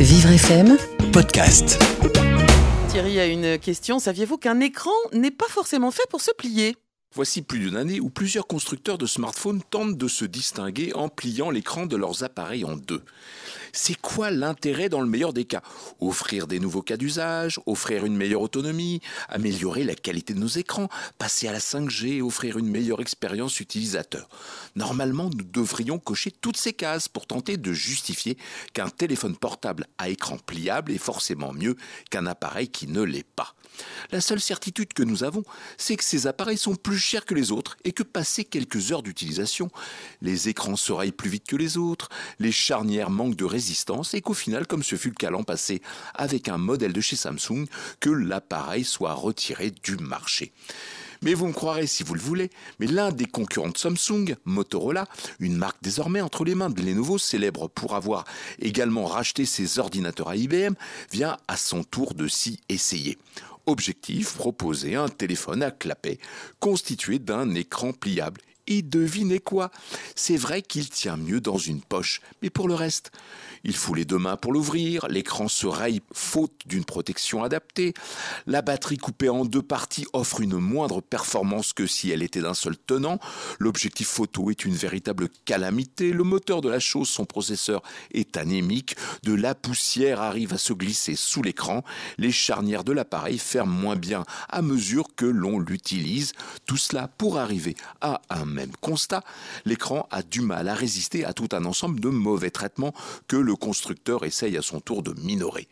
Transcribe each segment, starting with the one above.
Vivre FM, podcast. Thierry a une question. Saviez-vous qu'un écran n'est pas forcément fait pour se plier? Voici plus d'une année où plusieurs constructeurs de smartphones tentent de se distinguer en pliant l'écran de leurs appareils en deux. C'est quoi l'intérêt dans le meilleur des cas? Offrir des nouveaux cas d'usage, offrir une meilleure autonomie, améliorer la qualité de nos écrans, passer à la 5G, offrir une meilleure expérience utilisateur. Normalement, nous devrions cocher toutes ces cases pour tenter de justifier qu'un téléphone portable à écran pliable est forcément mieux qu'un appareil qui ne l'est pas. La seule certitude que nous avons, c'est que ces appareils sont plus chers que les autres et que passé quelques heures d'utilisation, les écrans se raillent plus vite que les autres, les charnières manquent de résistance et qu'au final, comme ce fut le cas l'an passé avec un modèle de chez Samsung, que l'appareil soit retiré du marché. Mais vous me croirez si vous le voulez, mais l'un des concurrents de Samsung, Motorola, une marque désormais entre les mains de Lenovo, célèbre pour avoir également racheté ses ordinateurs à IBM, vient à son tour de s'y essayer. Objectif, proposer un téléphone à clapet constitué d'un écran pliable. Et devinez quoi? C'est vrai qu'il tient mieux dans une poche, mais pour le reste, il faut les deux mains pour l'ouvrir, l'écran se raille faute d'une protection adaptée, la batterie coupée en deux parties offre une moindre performance que si elle était d'un seul tenant, l'objectif photo est une véritable calamité, le moteur de la chose, son processeur est anémique, de la poussière arrive à se glisser sous l'écran, les charnières de l'appareil ferment moins bien à mesure que l'on l'utilise, tout cela pour arriver à un même constat, l'écran a du mal à résister à tout un ensemble de mauvais traitements que le constructeur essaye à son tour de minorer.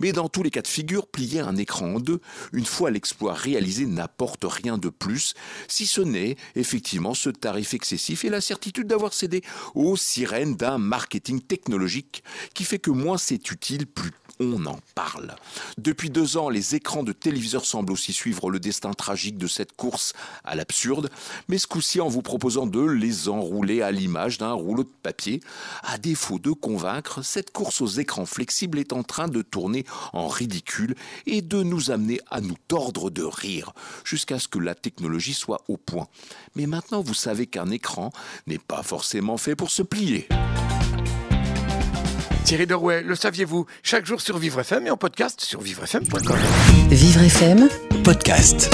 Mais dans tous les cas de figure, plier un écran en deux, une fois l'exploit réalisé, n'apporte rien de plus, si ce n'est effectivement ce tarif excessif et la certitude d'avoir cédé aux sirènes d'un marketing technologique qui fait que moins c'est utile, plus on en parle. Depuis deux ans, les écrans de téléviseurs semblent aussi suivre le destin tragique de cette course à l'absurde, mais ce coup-ci en vous proposant de les enrouler à l'image d'un rouleau de papier. À défaut de convaincre, cette course aux écrans flexibles est en train de tourner en ridicule et de nous amener à nous tordre de rire, jusqu'à ce que la technologie soit au point. Mais maintenant, vous savez qu'un écran n'est pas forcément fait pour se plier. Thierry Derouet, le saviez-vous Chaque jour sur Vivre FM et en podcast sur vivrefm.com. Vivre FM, Podcast.